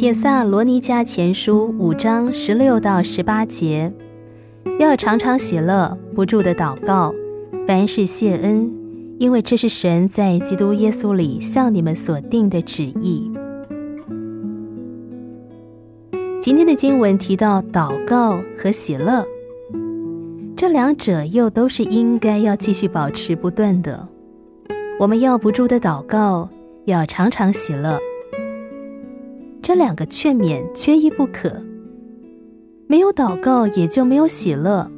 帖萨罗尼迦前书五章十六到十八节，要常常喜乐，不住的祷告，凡事谢恩，因为这是神在基督耶稣里向你们所定的旨意。今天的经文提到祷告和喜乐，这两者又都是应该要继续保持不断的。我们要不住的祷告，要常常喜乐。这两个劝勉缺一不可。没有祷告，也就没有喜乐。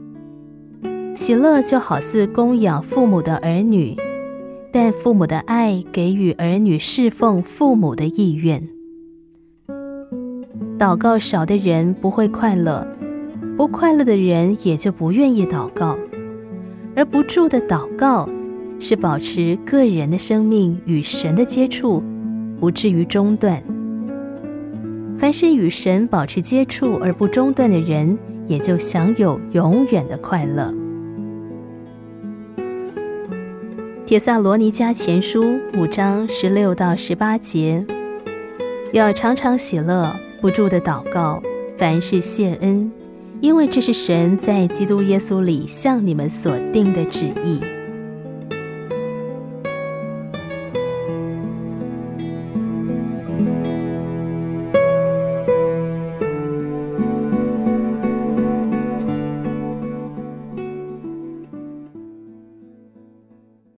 喜乐就好似供养父母的儿女，但父母的爱给予儿女侍奉父母的意愿。祷告少的人不会快乐，不快乐的人也就不愿意祷告。而不住的祷告，是保持个人的生命与神的接触，不至于中断。凡是与神保持接触而不中断的人，也就享有永远的快乐。铁萨罗尼迦前书五章十六到十八节，要常常喜乐，不住的祷告，凡事谢恩，因为这是神在基督耶稣里向你们所定的旨意。